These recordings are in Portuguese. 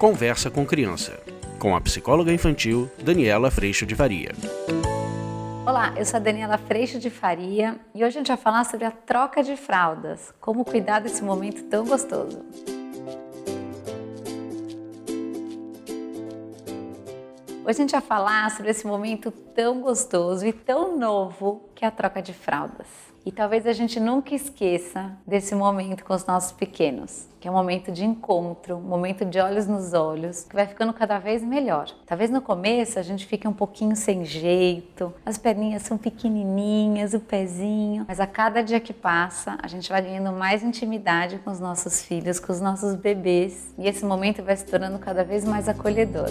Conversa com Criança, com a psicóloga infantil Daniela Freixo de Faria. Olá, eu sou a Daniela Freixo de Faria e hoje a gente vai falar sobre a troca de fraldas, como cuidar desse momento tão gostoso. Hoje a gente vai falar sobre esse momento tão gostoso e tão novo que é a troca de fraldas. E talvez a gente nunca esqueça desse momento com os nossos pequenos, que é um momento de encontro, um momento de olhos nos olhos, que vai ficando cada vez melhor. Talvez no começo a gente fique um pouquinho sem jeito, as perninhas são pequenininhas, o pezinho, mas a cada dia que passa, a gente vai ganhando mais intimidade com os nossos filhos, com os nossos bebês, e esse momento vai se tornando cada vez mais acolhedor.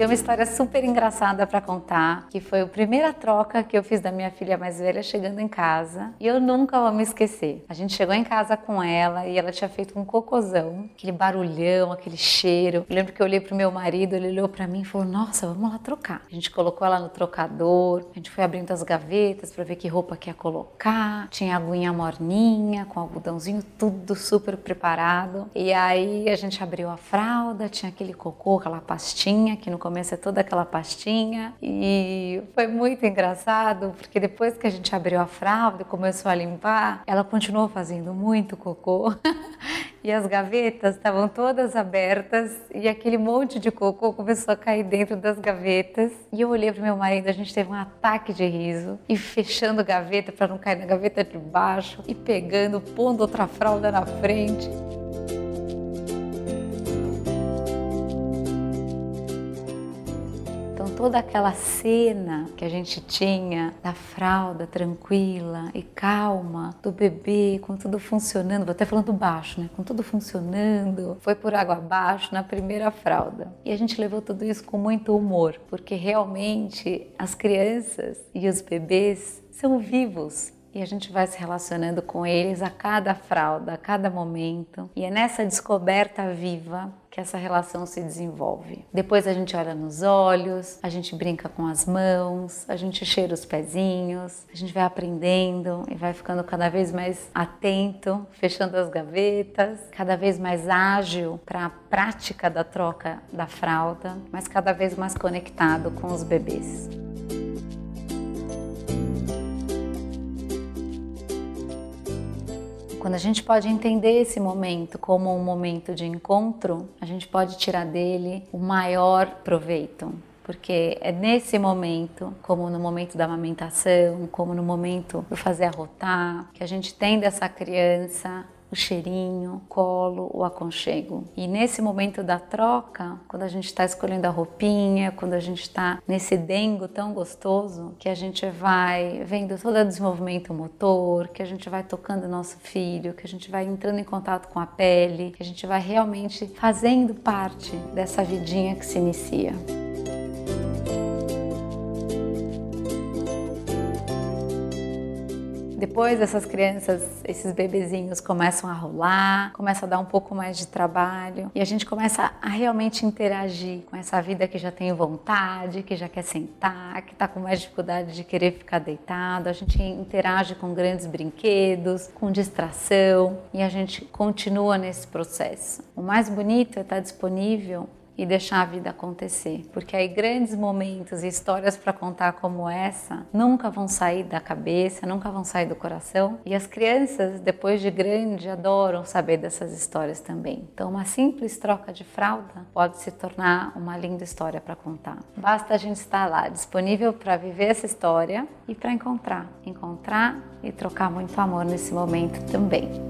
Tenho uma história super engraçada para contar, que foi a primeira troca que eu fiz da minha filha mais velha chegando em casa, e eu nunca vou me esquecer. A gente chegou em casa com ela e ela tinha feito um cocôzão, aquele barulhão, aquele cheiro. Eu lembro que eu olhei pro meu marido, ele olhou para mim e falou: "Nossa, vamos lá trocar". A gente colocou ela no trocador, a gente foi abrindo as gavetas para ver que roupa que ia colocar. Tinha aguinha morninha, com algodãozinho, tudo super preparado. E aí a gente abriu a fralda, tinha aquele cocô, aquela pastinha que no é toda aquela pastinha. E foi muito engraçado porque depois que a gente abriu a fralda e começou a limpar, ela continuou fazendo muito cocô. E as gavetas estavam todas abertas e aquele monte de cocô começou a cair dentro das gavetas. E eu olhei para meu marido, a gente teve um ataque de riso e fechando gaveta para não cair na gaveta de baixo e pegando, pondo outra fralda na frente. Toda aquela cena que a gente tinha da fralda tranquila e calma, do bebê com tudo funcionando, vou até falando baixo, né? Com tudo funcionando, foi por água abaixo na primeira fralda. E a gente levou tudo isso com muito humor, porque realmente as crianças e os bebês são vivos e a gente vai se relacionando com eles a cada fralda, a cada momento. E é nessa descoberta viva que essa relação se desenvolve. Depois a gente olha nos olhos, a gente brinca com as mãos, a gente cheira os pezinhos, a gente vai aprendendo e vai ficando cada vez mais atento, fechando as gavetas, cada vez mais ágil para a prática da troca da fralda, mas cada vez mais conectado com os bebês. Quando a gente pode entender esse momento como um momento de encontro, a gente pode tirar dele o maior proveito. Porque é nesse momento, como no momento da amamentação, como no momento do fazer arrotar, que a gente tem dessa criança o cheirinho, o colo, o aconchego. E nesse momento da troca, quando a gente está escolhendo a roupinha, quando a gente está nesse dengo tão gostoso, que a gente vai vendo todo o desenvolvimento motor, que a gente vai tocando o nosso filho, que a gente vai entrando em contato com a pele, que a gente vai realmente fazendo parte dessa vidinha que se inicia. Depois essas crianças, esses bebezinhos começam a rolar, começa a dar um pouco mais de trabalho e a gente começa a realmente interagir com essa vida que já tem vontade, que já quer sentar, que está com mais dificuldade de querer ficar deitado. A gente interage com grandes brinquedos, com distração e a gente continua nesse processo. O mais bonito é estar disponível e deixar a vida acontecer. Porque aí grandes momentos e histórias para contar como essa nunca vão sair da cabeça, nunca vão sair do coração. E as crianças, depois de grande, adoram saber dessas histórias também. Então, uma simples troca de fralda pode se tornar uma linda história para contar. Basta a gente estar lá, disponível para viver essa história e para encontrar. Encontrar e trocar muito amor nesse momento também.